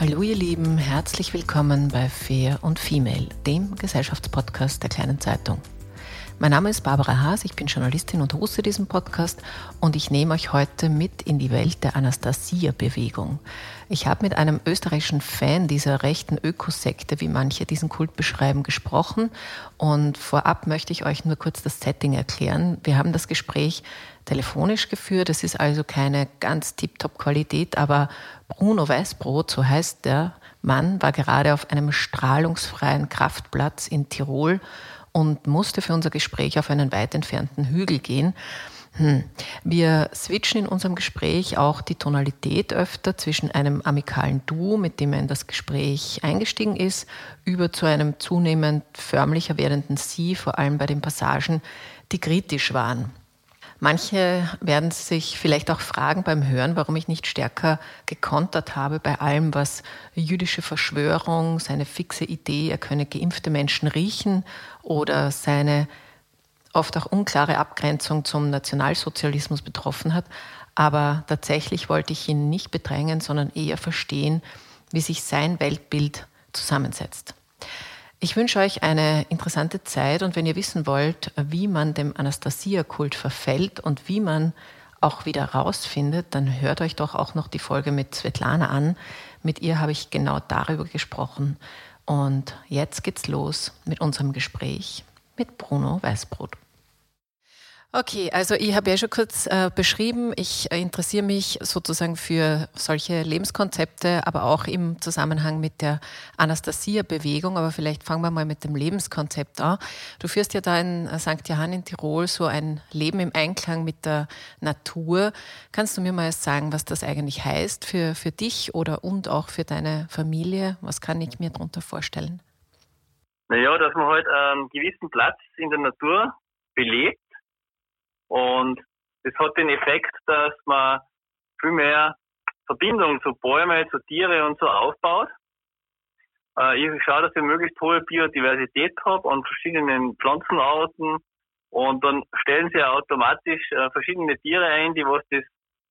Hallo ihr Lieben, herzlich willkommen bei Fair und Female, dem Gesellschaftspodcast der kleinen Zeitung. Mein Name ist Barbara Haas, ich bin Journalistin und hoste diesen Podcast und ich nehme euch heute mit in die Welt der Anastasia-Bewegung. Ich habe mit einem österreichischen Fan dieser rechten Ökosekte, wie manche diesen Kult beschreiben, gesprochen und vorab möchte ich euch nur kurz das Setting erklären. Wir haben das Gespräch telefonisch geführt, es ist also keine ganz tiptop Qualität, aber Bruno Weißbrot, so heißt der Mann, war gerade auf einem strahlungsfreien Kraftplatz in Tirol und musste für unser Gespräch auf einen weit entfernten Hügel gehen. Hm. Wir switchen in unserem Gespräch auch die Tonalität öfter zwischen einem amikalen Duo, mit dem er in das Gespräch eingestiegen ist, über zu einem zunehmend förmlicher werdenden Sie, vor allem bei den Passagen, die kritisch waren. Manche werden sich vielleicht auch fragen beim Hören, warum ich nicht stärker gekontert habe bei allem, was jüdische Verschwörung, seine fixe Idee, er könne geimpfte Menschen riechen oder seine oft auch unklare Abgrenzung zum Nationalsozialismus betroffen hat. Aber tatsächlich wollte ich ihn nicht bedrängen, sondern eher verstehen, wie sich sein Weltbild zusammensetzt. Ich wünsche euch eine interessante Zeit und wenn ihr wissen wollt, wie man dem Anastasia-Kult verfällt und wie man auch wieder rausfindet, dann hört euch doch auch noch die Folge mit Svetlana an. Mit ihr habe ich genau darüber gesprochen. Und jetzt geht's los mit unserem Gespräch mit Bruno Weißbrot. Okay, also ich habe ja schon kurz äh, beschrieben, ich äh, interessiere mich sozusagen für solche Lebenskonzepte, aber auch im Zusammenhang mit der Anastasia-Bewegung. Aber vielleicht fangen wir mal mit dem Lebenskonzept an. Du führst ja da in äh, St. Johann in Tirol so ein Leben im Einklang mit der Natur. Kannst du mir mal sagen, was das eigentlich heißt für, für dich oder und auch für deine Familie? Was kann ich mir darunter vorstellen? Naja, dass man halt einen gewissen Platz in der Natur belebt und das hat den Effekt, dass man viel mehr Verbindung zu Bäumen, zu Tiere und so aufbaut. Äh, ich schaue, dass ich möglichst hohe Biodiversität habe an verschiedenen Pflanzenarten und dann stellen sie automatisch äh, verschiedene Tiere ein, die was das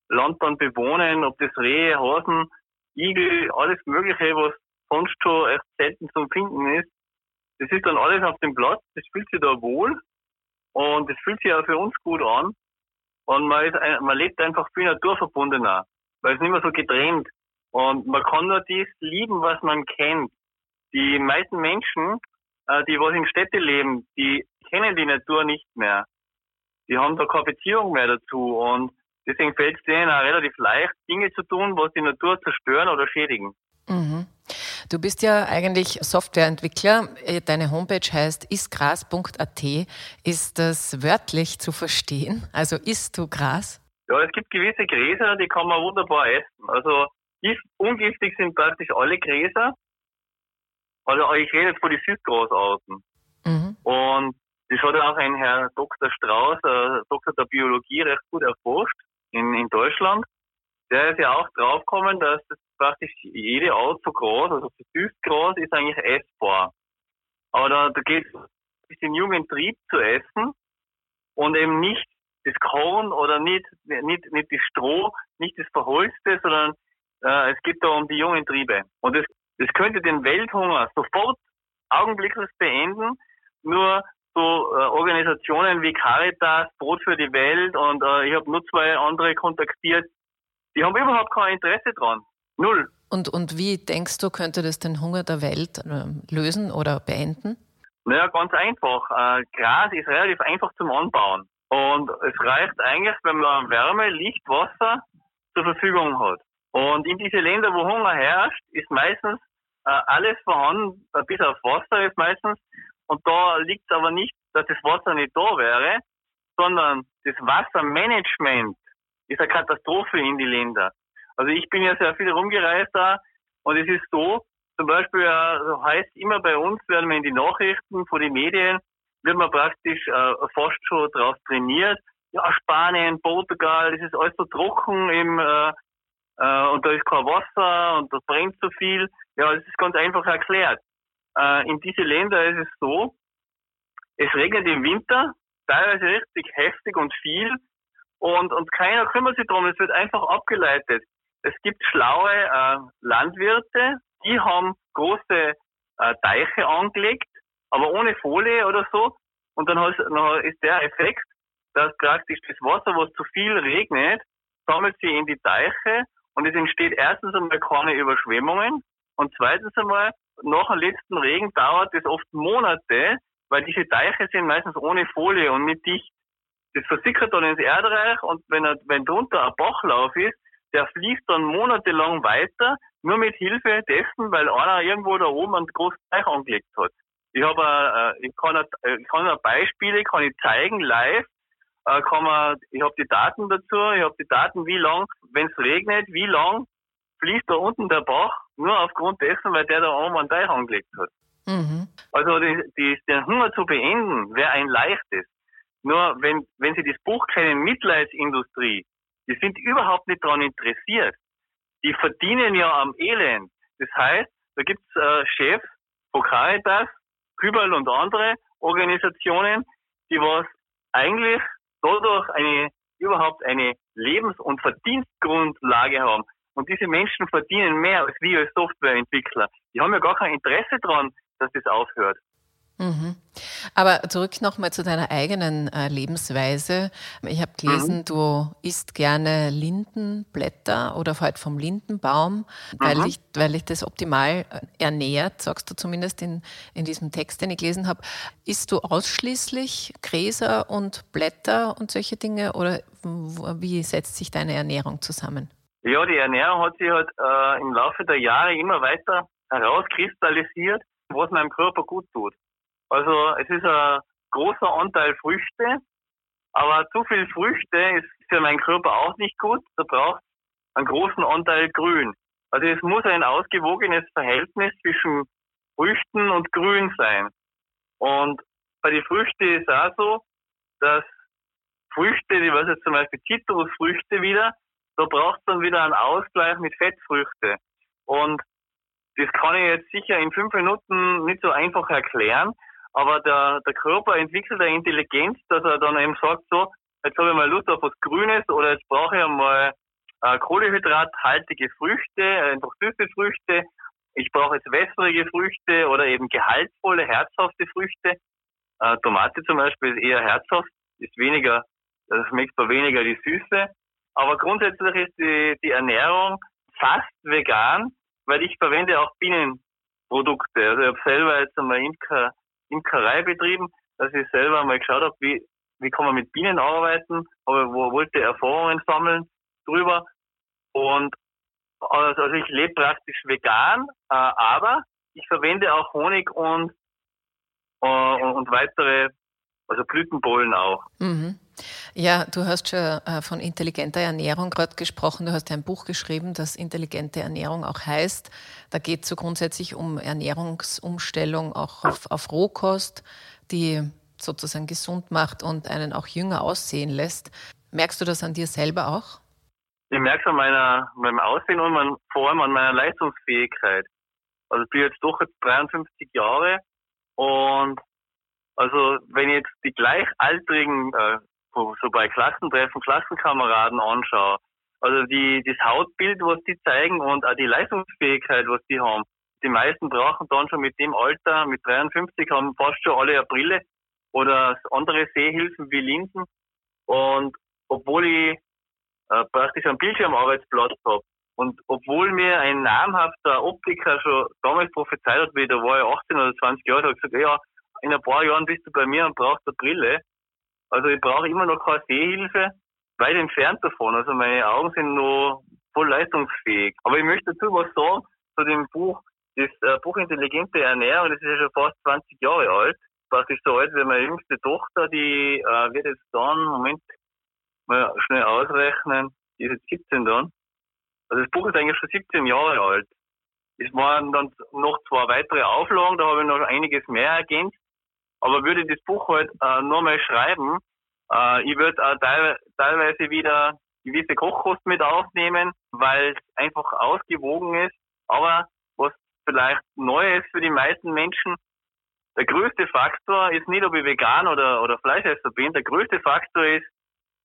Land dann bewohnen, ob das Rehe, Hasen, Igel, alles Mögliche, was sonst schon echt selten zum Finden ist. Das ist dann alles auf dem Platz, das fühlt sich da wohl und es fühlt sich auch für uns gut an. Und man, ist, man lebt einfach viel naturverbundener, weil es nicht mehr so getrennt. Und man kann nur das lieben, was man kennt. Die meisten Menschen, äh, die was in Städte leben, die kennen die Natur nicht mehr. Die haben da keine Beziehung mehr dazu. Und deswegen fällt es denen auch relativ leicht, Dinge zu tun, was die Natur zerstören oder schädigen. Mhm. Du bist ja eigentlich Softwareentwickler. Äh, deine Homepage heißt isgras.at. Ist das wörtlich zu verstehen? Also isst du Gras? Ja, es gibt gewisse Gräser, die kann man wunderbar essen. Also ungiftig sind praktisch alle Gräser. Also ich rede jetzt von den Süßgrasarten. Mhm. Und das hat auch ein Herr Dr. Strauß, äh, Doktor der Biologie, recht gut erforscht in, in Deutschland. der ist ja auch draufgekommen, dass das praktisch jede Art so groß, also süß groß, ist eigentlich essbar. Aber da, da geht es bisschen jungen Trieb zu essen und eben nicht das Korn oder nicht, nicht, nicht das Stroh, nicht das Verholzte, sondern äh, es geht da um die jungen Triebe. Und das, das könnte den Welthunger sofort augenblicklich beenden, nur so äh, Organisationen wie Caritas, Brot für die Welt und äh, ich habe nur zwei andere kontaktiert, die haben überhaupt kein Interesse dran. Null. Und, und wie denkst du, könnte das den Hunger der Welt äh, lösen oder beenden? Naja, ganz einfach. Äh, Gras ist relativ einfach zum Anbauen. Und es reicht eigentlich, wenn man Wärme, Licht, Wasser zur Verfügung hat. Und in diese Länder, wo Hunger herrscht, ist meistens äh, alles vorhanden, äh, bis auf Wasser ist meistens. Und da liegt es aber nicht, dass das Wasser nicht da wäre, sondern das Wassermanagement ist eine Katastrophe in die Länder. Also ich bin ja sehr viel rumgereist da und es ist so, zum Beispiel äh, heißt immer bei uns, werden wir in die Nachrichten von den Medien, wird man praktisch äh, fast schon drauf trainiert. Ja, Spanien, Portugal, das ist alles so trocken im, äh, äh, und da ist kein Wasser und da brennt so viel. Ja, das ist ganz einfach erklärt. Äh, in diese Länder ist es so, es regnet im Winter, teilweise richtig heftig und viel und, und keiner kümmert sich darum, es wird einfach abgeleitet. Es gibt schlaue äh, Landwirte, die haben große äh, Teiche angelegt, aber ohne Folie oder so. Und dann, dann ist der Effekt, dass praktisch das Wasser, was zu viel regnet, sammelt sich in die Teiche und es entsteht erstens einmal keine Überschwemmungen und zweitens einmal, nach dem letzten Regen dauert es oft Monate, weil diese Teiche sind meistens ohne Folie und nicht dicht. Das versickert dann ins Erdreich und wenn, er, wenn drunter ein Bachlauf ist, der fließt dann monatelang weiter, nur mit Hilfe dessen, weil einer irgendwo da oben einen großen Teich angelegt hat. Ich habe, äh, ich kann, äh, ich kann Beispiele, kann ich zeigen live, äh, kann man, ich habe die Daten dazu, ich habe die Daten, wie lang, wenn es regnet, wie lang fließt da unten der Bach, nur aufgrund dessen, weil der da oben einen Teich angelegt hat. Mhm. Also die, die, den Hunger zu beenden, wäre ein leichtes. Nur wenn, wenn Sie das Buch kennen, Mitleidsindustrie, die sind überhaupt nicht daran interessiert. Die verdienen ja am Elend. Das heißt, da gibt's äh, Chefs von Caritas, Kübel und andere Organisationen, die was eigentlich dadurch eine überhaupt eine Lebens- und Verdienstgrundlage haben. Und diese Menschen verdienen mehr als wir als Softwareentwickler. Die haben ja gar kein Interesse daran, dass das aufhört. Mhm. Aber zurück nochmal zu deiner eigenen äh, Lebensweise. Ich habe gelesen, mhm. du isst gerne Lindenblätter oder halt vom Lindenbaum, weil, mhm. ich, weil ich das optimal äh, ernährt, sagst du zumindest in, in diesem Text, den ich gelesen habe. Isst du ausschließlich Gräser und Blätter und solche Dinge oder wie setzt sich deine Ernährung zusammen? Ja, die Ernährung hat sich halt äh, im Laufe der Jahre immer weiter herauskristallisiert, was meinem Körper gut tut. Also es ist ein großer Anteil Früchte, aber zu viel Früchte ist für meinen Körper auch nicht gut. Da braucht einen großen Anteil Grün. Also es muss ein ausgewogenes Verhältnis zwischen Früchten und Grün sein. Und bei den Früchten ist es auch so, dass Früchte, die was jetzt zum Beispiel Zitrusfrüchte wieder, da braucht es dann wieder einen Ausgleich mit Fettfrüchte. Und das kann ich jetzt sicher in fünf Minuten nicht so einfach erklären, aber der, der Körper entwickelt eine Intelligenz, dass er dann eben sagt, so, jetzt habe ich mal Lust auf was Grünes oder jetzt brauche ich einmal äh, kohlenhydrathaltige Früchte, äh, einfach süße Früchte. Ich brauche jetzt wässrige Früchte oder eben gehaltvolle, herzhafte Früchte. Äh, Tomate zum Beispiel ist eher herzhaft, ist weniger, das schmeckt zwar weniger die Süße. Aber grundsätzlich ist die, die Ernährung fast vegan, weil ich verwende auch Bienenprodukte. Also ich habe selber jetzt einmal Imker Imkerei betrieben, dass ich selber mal geschaut habe, wie, wie kann man mit Bienen arbeiten, aber wo wollte Erfahrungen sammeln drüber. Und also, also ich lebe praktisch vegan, äh, aber ich verwende auch Honig und, äh, und weitere, also Blütenbollen auch. Mhm. Ja, du hast schon äh, von intelligenter Ernährung gerade gesprochen. Du hast ein Buch geschrieben, das intelligente Ernährung auch heißt. Da geht es so grundsätzlich um Ernährungsumstellung auch auf, auf Rohkost, die sozusagen gesund macht und einen auch jünger aussehen lässt. Merkst du das an dir selber auch? ich merke es an meiner, meinem Aussehen und man, vor allem an meiner Leistungsfähigkeit. Also ich bin jetzt doch jetzt 53 Jahre und also wenn ich jetzt die Gleichaltrigen äh, so bei Klassentreffen, Klassenkameraden anschaue, also die, das Hautbild, was die zeigen und auch die Leistungsfähigkeit, was die haben. Die meisten brauchen dann schon mit dem Alter, mit 53, haben fast schon alle eine Brille oder andere Sehhilfen wie Linsen. Und obwohl ich äh, praktisch einen Bildschirmarbeitsplatz habe und obwohl mir ein namhafter Optiker schon damals prophezeit hat, wie da war ich 18 oder 20 Jahre, hat gesagt, ja, in ein paar Jahren bist du bei mir und brauchst eine Brille. Also ich brauche immer noch keine Sehhilfe, weit entfernt davon. Also meine Augen sind noch voll leistungsfähig. Aber ich möchte dazu was sagen zu dem Buch. Das äh, Buch Intelligente Ernährung, das ist ja schon fast 20 Jahre alt. Praktisch so alt wie meine jüngste Tochter, die äh, wird jetzt dann, Moment, mal schnell ausrechnen, die ist jetzt 17 dann. Also das Buch ist eigentlich schon 17 Jahre alt. Es waren dann noch zwei weitere Auflagen, da habe ich noch einiges mehr ergänzt. Aber würde das Buch halt äh, nur mal schreiben, äh, ich würde auch teil teilweise wieder gewisse Kochkosten mit aufnehmen, weil es einfach ausgewogen ist. Aber was vielleicht neu ist für die meisten Menschen, der größte Faktor ist nicht, ob ich vegan oder, oder Fleischesser bin. Der größte Faktor ist,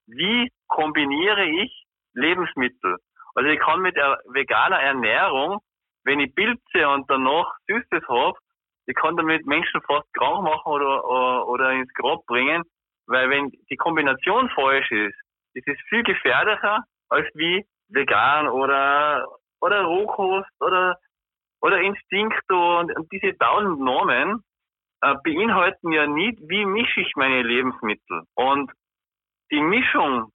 wie kombiniere ich Lebensmittel? Also ich kann mit veganer Ernährung, wenn ich Pilze und danach Süßes habe, ich kann damit Menschen fast krank machen oder, oder, oder ins Grab bringen, weil wenn die Kombination falsch ist, ist es viel gefährlicher als wie vegan oder, oder Rohkost oder, oder Instinkto und, und diese tausend Normen äh, beinhalten ja nicht, wie mische ich meine Lebensmittel. Und die Mischung,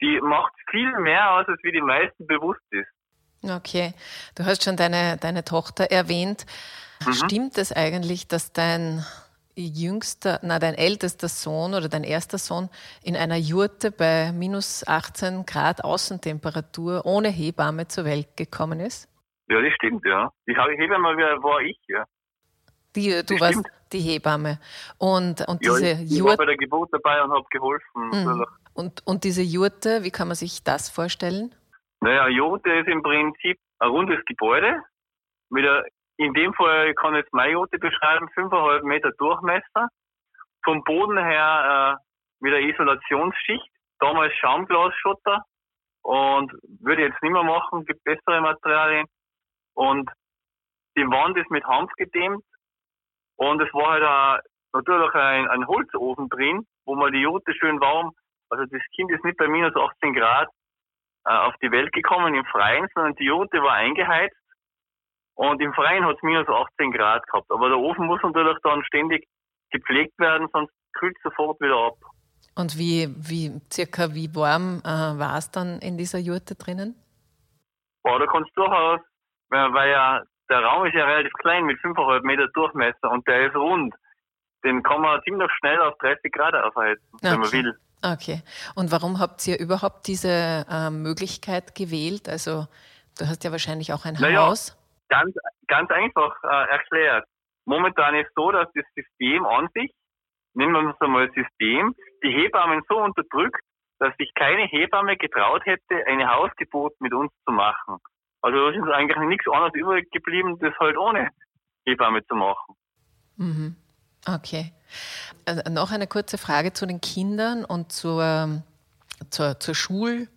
die macht viel mehr aus, als wie die meisten bewusst ist. Okay, du hast schon deine, deine Tochter erwähnt. Mhm. Stimmt es eigentlich, dass dein jüngster, na dein ältester Sohn oder dein erster Sohn in einer Jurte bei minus 18 Grad Außentemperatur ohne Hebamme zur Welt gekommen ist? Ja, das stimmt, ja. Die Hebamme war ich, ja. Die, du das warst stimmt. die Hebamme. Und, und ja, diese ich, ich war bei der Geburt dabei und habe geholfen. Mhm. Und, und diese Jurte, wie kann man sich das vorstellen? Naja, Jurte ist im Prinzip ein rundes Gebäude mit einer in dem Fall kann ich jetzt Mayote beschreiben, 5,5 Meter Durchmesser. Vom Boden her äh, mit einer Isolationsschicht, damals Schaumglasschotter und würde jetzt nicht mehr machen, gibt bessere Materialien. Und die Wand ist mit Hanf gedämmt und es war halt auch natürlich ein, ein Holzofen drin, wo man die Jute schön warm, also das Kind ist nicht bei minus 18 Grad äh, auf die Welt gekommen im Freien, sondern die Jute war eingeheizt und im Freien hat es minus 18 Grad gehabt. Aber der Ofen muss natürlich dann ständig gepflegt werden, sonst kühlt es sofort wieder ab. Und wie, wie circa wie warm äh, war es dann in dieser Jurte drinnen? Boah, da kannst du durchaus, weil, weil ja der Raum ist ja relativ klein mit 5,5 Meter Durchmesser und der ist rund. Den kann man ziemlich schnell auf 30 Grad aufheizen, okay. wenn man will. Okay. Und warum habt ihr überhaupt diese äh, Möglichkeit gewählt? Also du hast ja wahrscheinlich auch ein naja, Haus. Ganz, ganz einfach äh, erklärt. Momentan ist so, dass das System an sich, nennen wir es einmal System, die Hebammen so unterdrückt, dass sich keine Hebamme getraut hätte, eine Hausgeburt mit uns zu machen. Also da ist eigentlich nichts anderes übrig geblieben, das halt ohne Hebamme zu machen. Mhm. Okay. Also noch eine kurze Frage zu den Kindern und zur, zur, zur Schul-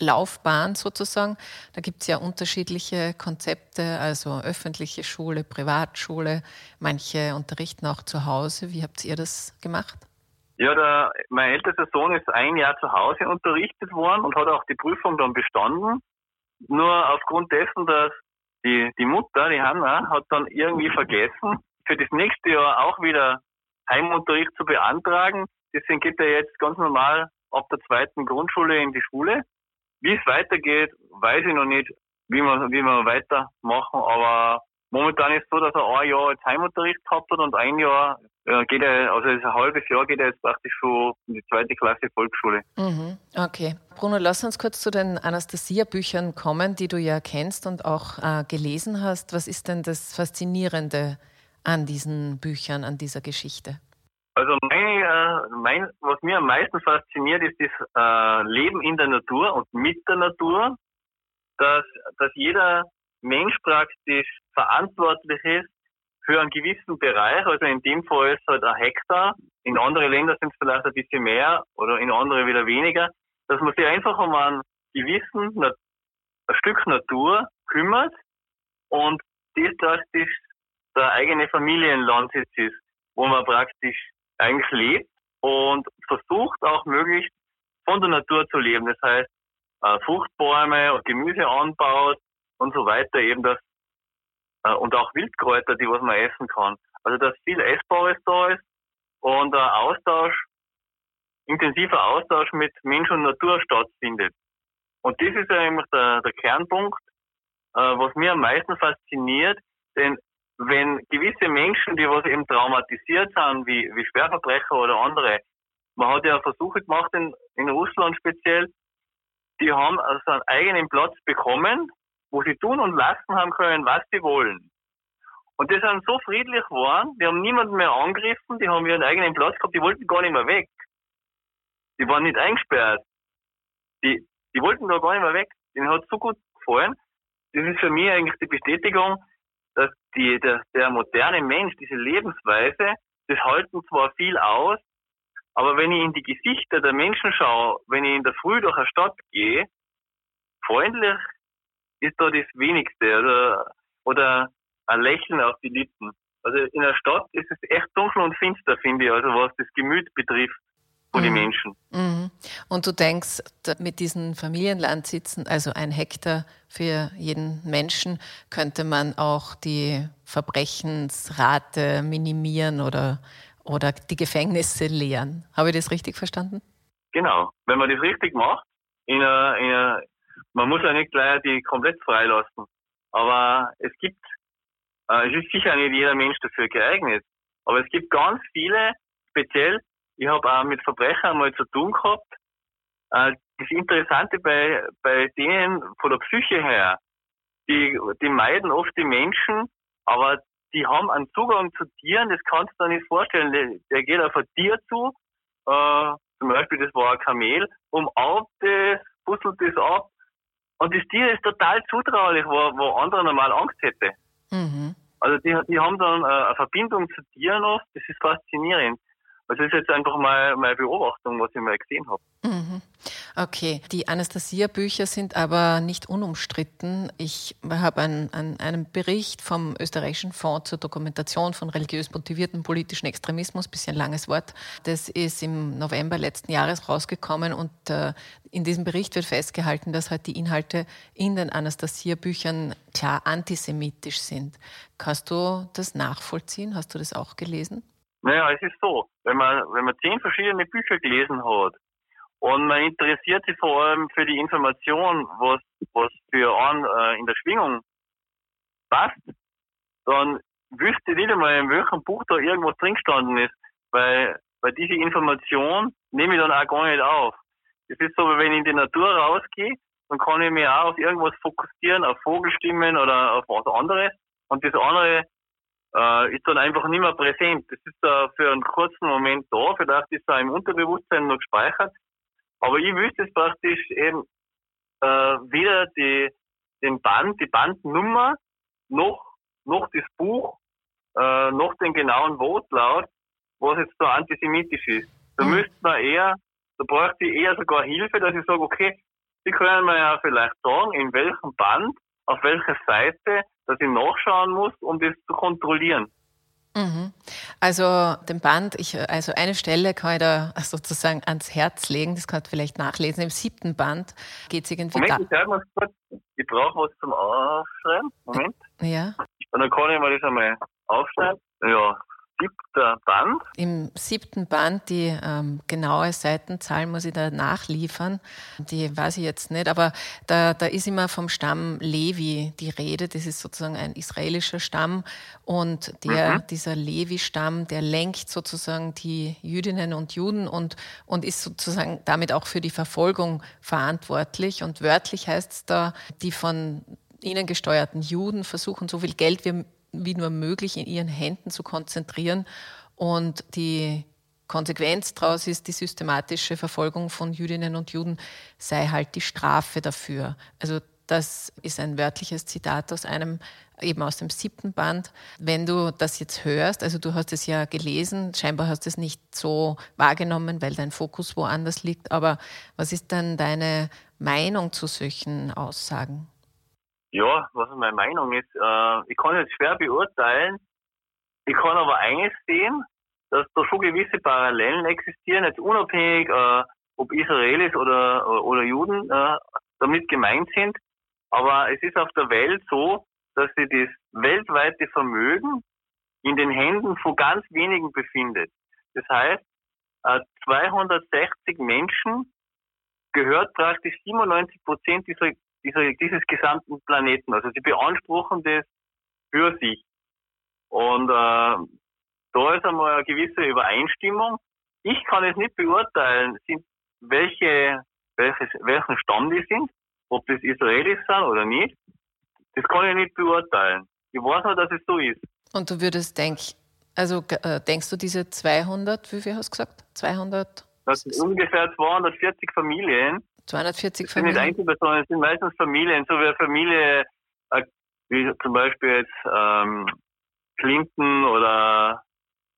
Laufbahn sozusagen. Da gibt es ja unterschiedliche Konzepte, also öffentliche Schule, Privatschule. Manche unterrichten auch zu Hause. Wie habt ihr das gemacht? Ja, der, mein ältester Sohn ist ein Jahr zu Hause unterrichtet worden und hat auch die Prüfung dann bestanden. Nur aufgrund dessen, dass die, die Mutter, die Hanna, hat dann irgendwie vergessen, für das nächste Jahr auch wieder Heimunterricht zu beantragen. Deswegen geht er jetzt ganz normal ab der zweiten Grundschule in die Schule. Wie es weitergeht, weiß ich noch nicht, wie wir, wie wir weitermachen, aber momentan ist es so, dass er ein Jahr jetzt Heimunterricht gehabt hat und ein Jahr äh, geht er, also ein halbes Jahr geht er jetzt praktisch schon in die zweite Klasse Volksschule. Mhm, okay. Bruno, lass uns kurz zu den Anastasia-Büchern kommen, die du ja kennst und auch äh, gelesen hast. Was ist denn das Faszinierende an diesen Büchern, an dieser Geschichte? Also mein, was mir am meisten fasziniert, ist das äh, Leben in der Natur und mit der Natur, dass, dass jeder Mensch praktisch verantwortlich ist für einen gewissen Bereich, also in dem Fall ist es halt ein Hektar, in andere Länder sind es vielleicht ein bisschen mehr oder in andere wieder weniger, dass man sich einfach um einen gewissen ein Stück Natur kümmert und das praktisch der eigene Familienlandsitz ist, wo man praktisch eigentlich lebt und versucht auch möglichst von der Natur zu leben. Das heißt, äh, Fruchtbäume und Gemüse anbaut und so weiter, eben das äh, und auch Wildkräuter, die was man essen kann. Also dass viel Essbares da ist und ein Austausch, intensiver Austausch mit Mensch und Natur stattfindet. Und das ist eigentlich der, der Kernpunkt, äh, was mir am meisten fasziniert, denn wenn gewisse Menschen, die was eben traumatisiert sind, wie, wie Schwerverbrecher oder andere, man hat ja Versuche gemacht in, in Russland speziell, die haben also einen eigenen Platz bekommen, wo sie tun und lassen haben können, was sie wollen. Und die sind so friedlich geworden, die haben niemanden mehr angegriffen, die haben ihren eigenen Platz gehabt, die wollten gar nicht mehr weg. Die waren nicht eingesperrt. Die, die wollten da gar nicht mehr weg. Denen hat es so gut gefallen. Das ist für mich eigentlich die Bestätigung, dass die, der, der moderne Mensch, diese Lebensweise, das halten zwar viel aus, aber wenn ich in die Gesichter der Menschen schaue, wenn ich in der Früh durch eine Stadt gehe, freundlich ist da das Wenigste oder, oder ein Lächeln auf die Lippen. Also in der Stadt ist es echt dunkel und finster, finde ich, also was das Gemüt betrifft von mhm. den Menschen. Mhm. Und du denkst, mit diesen Familienlandsitzen, also ein Hektar für jeden Menschen, könnte man auch die Verbrechensrate minimieren oder, oder die Gefängnisse leeren. Habe ich das richtig verstanden? Genau. Wenn man das richtig macht, in einer, in einer, man muss ja nicht gleich die komplett freilassen. Aber es gibt, äh, es ist sicher nicht jeder Mensch dafür geeignet. Aber es gibt ganz viele, speziell ich habe auch mit Verbrechern mal zu tun gehabt. Äh, das Interessante bei, bei denen von der Psyche her, die, die meiden oft die Menschen, aber die haben einen Zugang zu Tieren, das kannst du dir nicht vorstellen. Der, der geht auf ein Tier zu, äh, zum Beispiel das war ein Kamel, umarmt das, puzzelt das ab. Und das Tier ist total zutraulich, wo, wo andere normal Angst hätte. Mhm. Also die, die haben dann äh, eine Verbindung zu Tieren oft, das ist faszinierend. Das ist jetzt einfach mal meine Beobachtung, was ich mal gesehen habe. Mhm. Okay, die Anastasia-Bücher sind aber nicht unumstritten. Ich habe einen, einen, einen, Bericht vom österreichischen Fonds zur Dokumentation von religiös motivierten politischen Extremismus, bisschen langes Wort. Das ist im November letzten Jahres rausgekommen und äh, in diesem Bericht wird festgehalten, dass halt die Inhalte in den Anastasia-Büchern klar antisemitisch sind. Kannst du das nachvollziehen? Hast du das auch gelesen? Naja, es ist so, wenn man, wenn man zehn verschiedene Bücher gelesen hat und man interessiert sich vor allem für die Information, was, was für einen äh, in der Schwingung passt, dann wüsste ich nicht einmal, in welchem Buch da irgendwas drin gestanden ist, weil, weil diese Information nehme ich dann auch gar nicht auf. Es ist so, wenn ich in die Natur rausgehe, dann kann ich mich auch auf irgendwas fokussieren, auf Vogelstimmen oder auf was anderes. Und das andere äh, ist dann einfach nicht mehr präsent. Das ist äh, für einen kurzen Moment da, vielleicht ist er im Unterbewusstsein noch gespeichert. Aber ich wüsste es praktisch eben äh, weder die, den Band, die Bandnummer, noch, noch das Buch, äh, noch den genauen Wortlaut, was jetzt da antisemitisch ist. Da mhm. müsste man eher, da bräuchte ich eher sogar Hilfe, dass ich sage, okay, Sie können mir ja vielleicht sagen, in welchem Band, auf welcher Seite dass ich nachschauen muss, um das zu kontrollieren. Mhm. Also den Band, ich, also eine Stelle kann ich da sozusagen ans Herz legen, das kann ich vielleicht nachlesen. Im siebten Band geht es irgendwie Moment, da. Ich, kurz. ich brauche was zum Aufschreiben. Moment. Ja. Und dann kann ich mir das einmal aufschreiben. Ja, siebter Band. Im siebten Band, die ähm, genaue Seitenzahl muss ich da nachliefern. Die weiß ich jetzt nicht, aber da, da ist immer vom Stamm Levi die Rede. Das ist sozusagen ein israelischer Stamm und der, mhm. dieser Levi-Stamm, der lenkt sozusagen die Jüdinnen und Juden und, und ist sozusagen damit auch für die Verfolgung verantwortlich. Und wörtlich heißt es da, die von ihnen gesteuerten Juden versuchen, so viel Geld wie wie nur möglich in ihren Händen zu konzentrieren und die Konsequenz daraus ist die systematische Verfolgung von Jüdinnen und Juden, sei halt die Strafe dafür. Also das ist ein wörtliches Zitat aus einem, eben aus dem siebten Band. Wenn du das jetzt hörst, also du hast es ja gelesen, scheinbar hast du es nicht so wahrgenommen, weil dein Fokus woanders liegt, aber was ist dann deine Meinung zu solchen Aussagen? Ja, was meine Meinung ist, äh, ich kann jetzt schwer beurteilen. Ich kann aber eines sehen, dass da schon gewisse Parallelen existieren, jetzt unabhängig, äh, ob Israelis oder, oder Juden äh, damit gemeint sind. Aber es ist auf der Welt so, dass sich das weltweite Vermögen in den Händen von ganz wenigen befindet. Das heißt, 260 äh, Menschen gehört praktisch 97 Prozent dieser, dieser, dieses gesamten Planeten. Also sie beanspruchen das für sich. Und äh, da ist einmal eine gewisse Übereinstimmung. Ich kann es nicht beurteilen, sind welche, welches, welchen Stamm die sind ob das Israelis sind oder nicht, das kann ich nicht beurteilen. Ich weiß nur, dass es so ist. Und du würdest denken, also äh, denkst du diese 200, wie viel hast du gesagt? 200? Das sind ungefähr 240 Familien. 240 das Familien? sind nicht Einzelpersonen, es sind meistens Familien, so wie eine Familie, äh, wie zum Beispiel jetzt ähm, Clinton oder,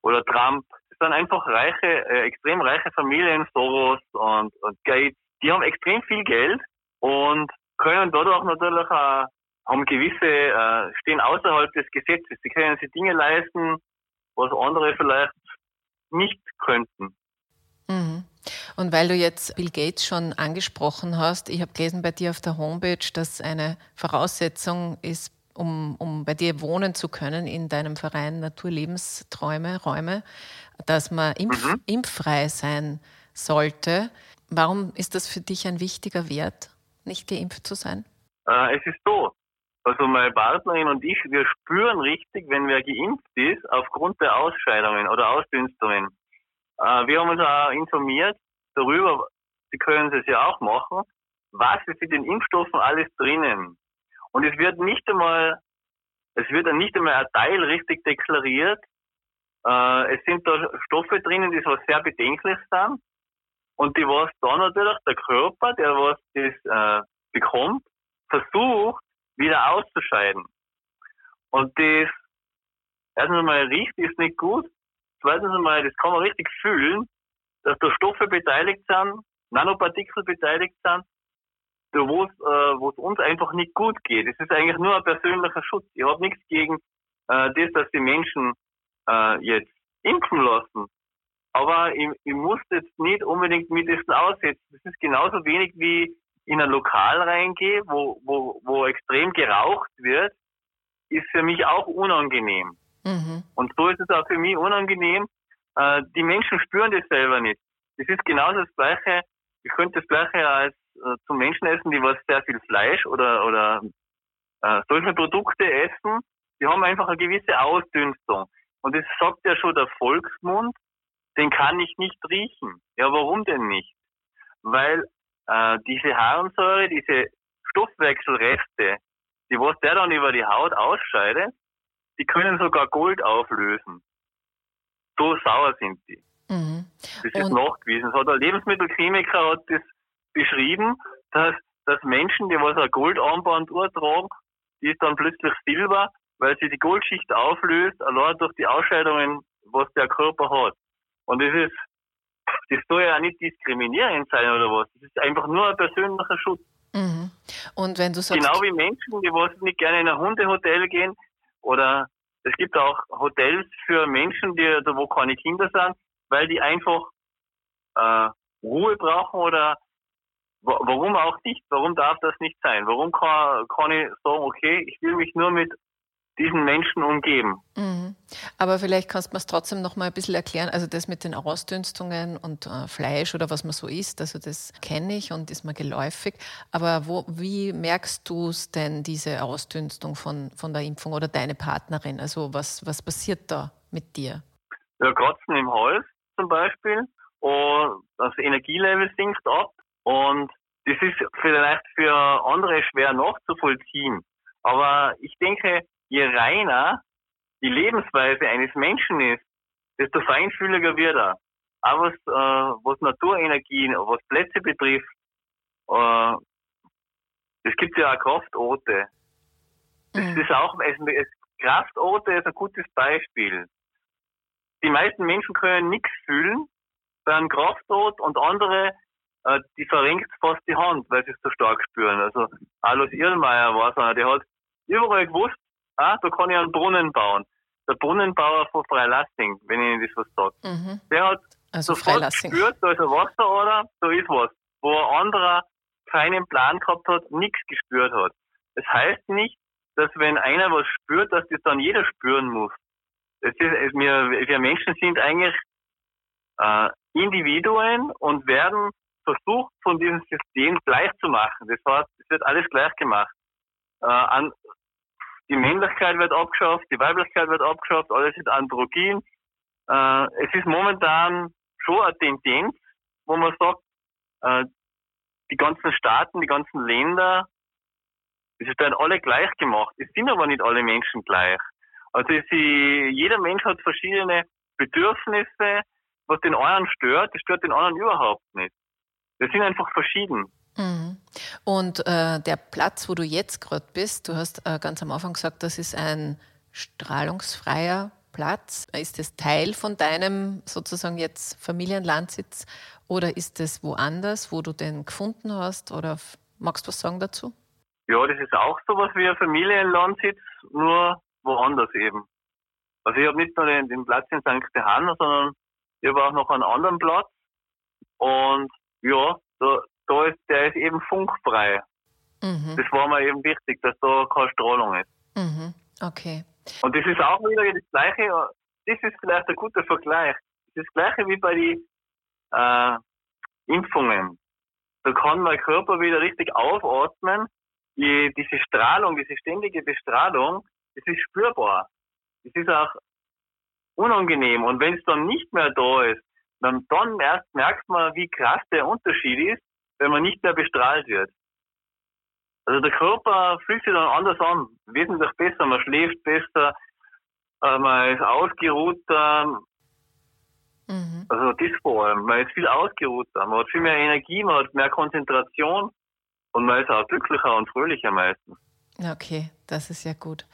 oder Trump. Das sind einfach reiche, äh, extrem reiche Familien, Soros und, und Gates. Die haben extrem viel Geld und können dadurch natürlich auch, haben gewisse, äh, stehen außerhalb des Gesetzes. Sie können sich Dinge leisten, was andere vielleicht nicht könnten. Mhm. Und weil du jetzt Bill Gates schon angesprochen hast, ich habe gelesen bei dir auf der Homepage, dass eine Voraussetzung ist, um, um bei dir wohnen zu können in deinem Verein Naturlebensträume, Räume, dass man impf, mhm. impffrei sein sollte. Warum ist das für dich ein wichtiger Wert? nicht geimpft zu sein? Äh, es ist so. Also meine Partnerin und ich, wir spüren richtig, wenn wer geimpft ist, aufgrund der Ausscheidungen oder Ausdünstungen. Äh, wir haben uns auch informiert darüber, Sie können es ja auch machen, was ist in den Impfstoffen alles drinnen. Und es wird nicht einmal, es wird dann nicht einmal ein Teil richtig deklariert. Äh, es sind da Stoffe drinnen, die so sehr bedenklich sind. Und die was dann natürlich der Körper, der was das äh, bekommt, versucht wieder auszuscheiden. Und das erstens einmal riecht ist nicht gut. Zweitens einmal, das kann man richtig fühlen, dass da Stoffe beteiligt sind, Nanopartikel beteiligt sind, wo es äh, uns einfach nicht gut geht. Es ist eigentlich nur ein persönlicher Schutz. Ich habe nichts gegen äh, das, dass die Menschen äh, jetzt impfen lassen aber ich, ich muss jetzt nicht unbedingt mit dessen aussetzen. Das ist genauso wenig wie in ein Lokal reingehe, wo, wo, wo extrem geraucht wird, ist für mich auch unangenehm. Mhm. Und so ist es auch für mich unangenehm. Äh, die Menschen spüren das selber nicht. Das ist genauso das Gleiche. Ich könnte das Gleiche als äh, zum Menschen essen, die was sehr viel Fleisch oder, oder äh, solche Produkte essen. Die haben einfach eine gewisse Ausdünstung. Und das sagt ja schon der Volksmund, den kann ich nicht riechen. Ja, warum denn nicht? Weil äh, diese Harnsäure, diese Stoffwechselreste, die was der dann über die Haut ausscheidet, die können sogar Gold auflösen. So sauer sind die. Mhm. Das ist Und nachgewiesen. Hat ein Lebensmittelchemiker hat das beschrieben, dass, dass Menschen, die was ein Goldarmband tragen, die ist dann plötzlich Silber, weil sie die Goldschicht auflöst, allein durch die Ausscheidungen, was der Körper hat. Und das ist, das soll ja nicht diskriminierend sein oder was. Das ist einfach nur ein persönlicher Schutz. Mhm. Und wenn du sagst, genau wie Menschen, die was nicht gerne in ein Hundehotel gehen oder es gibt auch Hotels für Menschen, die, wo keine Kinder sind, weil die einfach äh, Ruhe brauchen oder warum auch nicht? Warum darf das nicht sein? Warum kann, kann ich sagen, okay, ich will mich nur mit diesen Menschen umgeben. Mhm. Aber vielleicht kannst du mir es trotzdem noch mal ein bisschen erklären. Also das mit den Ausdünstungen und äh, Fleisch oder was man so isst, also das kenne ich und ist mir geläufig. Aber wo, wie merkst du es denn, diese Ausdünstung von, von der Impfung oder deine Partnerin? Also was, was passiert da mit dir? Ja, Kratzen im Hals zum Beispiel und das Energielevel sinkt ab und das ist vielleicht für andere schwer nachzuvollziehen. Aber ich denke, je reiner die Lebensweise eines Menschen ist, desto feinfühliger wird er. auch was, äh, was Naturenergien, was Plätze betrifft, äh, es gibt ja auch Kraftorte. Das mhm. ist auch, es, es, Kraftorte ist ein gutes Beispiel. Die meisten Menschen können nichts fühlen bei einem Kraftort und andere, äh, die verrenkt fast die Hand, weil sie es zu stark spüren. Also Alois Irlmeier war so einer, der hat überall gewusst, ah, da kann ich einen Brunnen bauen. Der Brunnenbauer von Freilassing, wenn Ihnen das was sagt. Mhm. Der hat also sofort gespürt, da ist ein Wasserader, da ist was. Wo ein anderer keinen Plan gehabt hat, nichts gespürt hat. Das heißt nicht, dass wenn einer was spürt, dass das dann jeder spüren muss. Das ist, wir, wir Menschen sind eigentlich äh, Individuen und werden versucht, von diesem System gleich zu machen. Das heißt, es wird alles gleich gemacht. Äh, an, die Männlichkeit wird abgeschafft, die Weiblichkeit wird abgeschafft, alles ist androgyn. Äh, es ist momentan schon eine Tendenz, wo man sagt, äh, die ganzen Staaten, die ganzen Länder, es ist dann alle gleich gemacht. Es sind aber nicht alle Menschen gleich. Also sie, jeder Mensch hat verschiedene Bedürfnisse. Was den einen stört, das stört den anderen überhaupt nicht. Wir sind einfach verschieden. Mhm. Und äh, der Platz, wo du jetzt gerade bist, du hast äh, ganz am Anfang gesagt, das ist ein strahlungsfreier Platz. Ist das Teil von deinem sozusagen jetzt Familienlandsitz oder ist es woanders, wo du den gefunden hast? Oder magst du was sagen dazu? Ja, das ist auch so was wie ein Familienlandsitz, nur woanders eben. Also ich habe nicht nur den, den Platz in St. Johann, sondern ich habe auch noch einen anderen Platz. Und ja, da, da ist, der ist eben funkfrei. Mhm. Das war mir eben wichtig, dass da keine Strahlung ist. Mhm. Okay. Und das ist auch wieder das Gleiche, das ist vielleicht ein guter Vergleich. Das, ist das Gleiche wie bei den äh, Impfungen. Da kann mein Körper wieder richtig aufatmen. Die, diese Strahlung, diese ständige Bestrahlung, das ist spürbar. Das ist auch unangenehm. Und wenn es dann nicht mehr da ist, dann, dann erst merkt man, wie krass der Unterschied ist, wenn man nicht mehr bestrahlt wird. Also der Körper fühlt sich dann anders an, wesentlich besser, man schläft besser, äh, man ist ausgeruhter, Mhm. Also das vor allem. Man ist viel ausgeruhter, man hat viel mehr Energie, man hat mehr Konzentration und man ist auch glücklicher und fröhlicher meistens. Okay, das ist ja gut.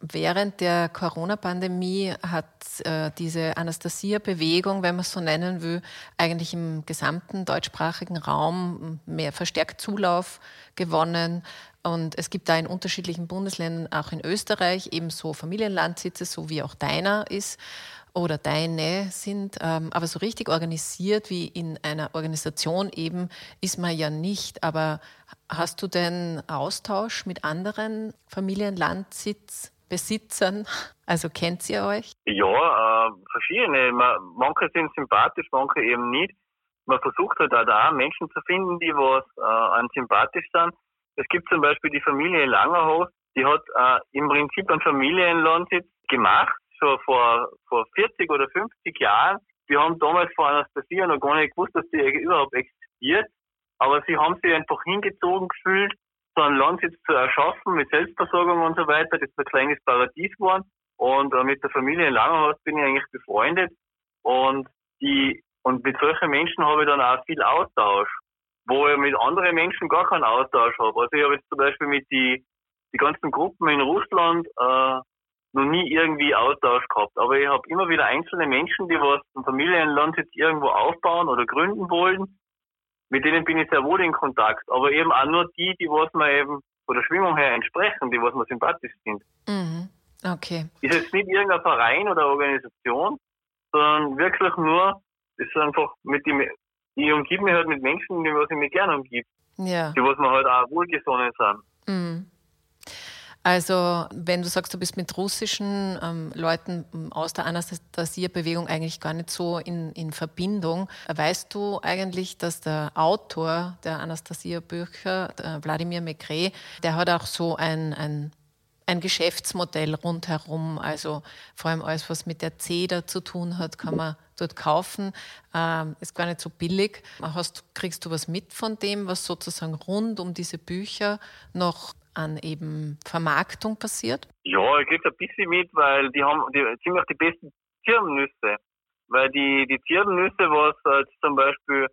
Während der Corona-Pandemie hat äh, diese Anastasia-Bewegung, wenn man es so nennen will, eigentlich im gesamten deutschsprachigen Raum mehr verstärkt Zulauf gewonnen. Und es gibt da in unterschiedlichen Bundesländern, auch in Österreich, ebenso Familienlandsitze, so wie auch deiner ist oder deine sind, ähm, aber so richtig organisiert wie in einer Organisation eben ist man ja nicht. Aber hast du denn Austausch mit anderen Familienlandsitzbesitzern? Also kennt ihr euch? Ja, äh, verschiedene. Manche sind sympathisch, manche eben nicht. Man versucht halt auch da Menschen zu finden, die was äh, an sympathisch sind. Es gibt zum Beispiel die Familie Langerhof, die hat äh, im Prinzip einen Familienlandsitz gemacht schon vor, vor 40 oder 50 Jahren. Wir haben damals vor Anastasia noch gar nicht gewusst, dass die überhaupt existiert. Aber sie haben sich einfach hingezogen gefühlt, so ein Land jetzt zu erschaffen mit Selbstversorgung und so weiter. Das ist ein kleines Paradies geworden. Und äh, mit der Familie in Langerhaus bin ich eigentlich befreundet. Und die, und mit solchen Menschen habe ich dann auch viel Austausch, wo ich mit anderen Menschen gar keinen Austausch habe. Also ich habe jetzt zum Beispiel mit die, die ganzen Gruppen in Russland äh, noch nie irgendwie Austausch gehabt. Aber ich habe immer wieder einzelne Menschen, die was ein Familienland jetzt irgendwo aufbauen oder gründen wollen. Mit denen bin ich sehr wohl in Kontakt. Aber eben auch nur die, die was mir eben von der Schwingung her entsprechen, die was mir sympathisch sind. Mhm. Okay. Ist jetzt nicht irgendein Verein oder Organisation, sondern wirklich nur, ist einfach mit dem, ich umgib mich halt mit Menschen, die was ich mir gerne umgibt. Ja. Die was mir halt auch wohlgesonnen sind. Mhm. Also, wenn du sagst, du bist mit russischen ähm, Leuten ähm, aus der Anastasia-Bewegung eigentlich gar nicht so in, in Verbindung, weißt du eigentlich, dass der Autor der Anastasia-Bücher, Wladimir Mekre, der hat auch so ein, ein ein Geschäftsmodell rundherum. Also vor allem alles, was mit der CEDA zu tun hat, kann man dort kaufen. Ähm, ist gar nicht so billig. Hast, kriegst du was mit von dem, was sozusagen rund um diese Bücher noch an eben Vermarktung passiert? Ja, ich kriege ein bisschen mit, weil die haben die, ziemlich die besten Firmennüsse. weil die, die Zirbenüsse, was jetzt zum Beispiel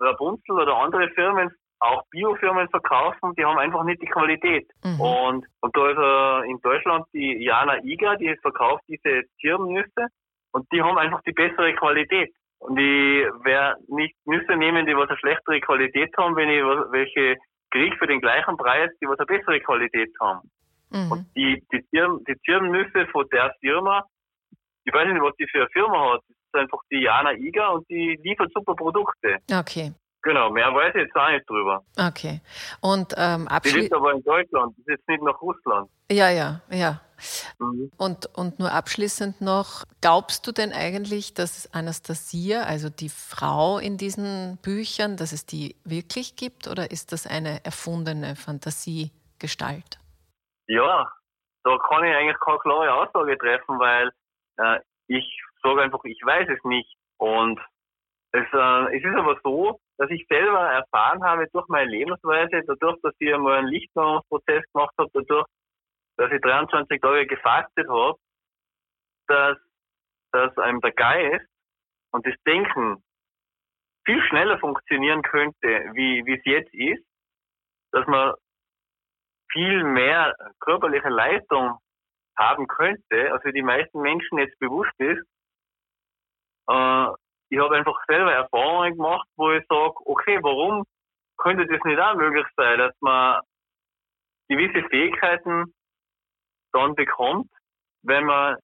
Rapunzel oder andere Firmen, auch Biofirmen verkaufen, die haben einfach nicht die Qualität. Mhm. Und, und da ist äh, in Deutschland die Jana Iga, die verkauft diese Zirbenüsse und die haben einfach die bessere Qualität. Und ich werde nicht Nüsse nehmen, die was eine schlechtere Qualität haben, wenn ich welche kriege für den gleichen Preis, die was eine bessere Qualität haben. Mhm. Und die, die, Zirben, die Zirbennüsse von der Firma, ich weiß nicht, was die für eine Firma hat, das ist einfach die Jana Iga und die liefert super Produkte. Okay. Genau, mehr weiß ich jetzt auch nicht drüber. Okay. Und ähm, Die liegt aber in Deutschland, das ist jetzt nicht nach Russland. Ja, ja, ja. Mhm. Und, und nur abschließend noch, glaubst du denn eigentlich, dass Anastasia, also die Frau in diesen Büchern, dass es die wirklich gibt oder ist das eine erfundene Fantasiegestalt? Ja, da kann ich eigentlich keine klare Aussage treffen, weil äh, ich sage einfach, ich weiß es nicht. Und es, äh, es ist aber so, dass ich selber erfahren habe durch meine Lebensweise, dadurch, dass ich einmal einen Lichtungsprozess gemacht habe, dadurch, dass ich 23 Tage gefastet habe, dass, dass einem der Geist und das Denken viel schneller funktionieren könnte, wie, es jetzt ist, dass man viel mehr körperliche Leistung haben könnte, als wie die meisten Menschen jetzt bewusst ist. Äh, ich habe einfach selber Erfahrungen gemacht, wo ich sage, okay, warum könnte das nicht auch möglich sein, dass man gewisse Fähigkeiten dann bekommt, wenn man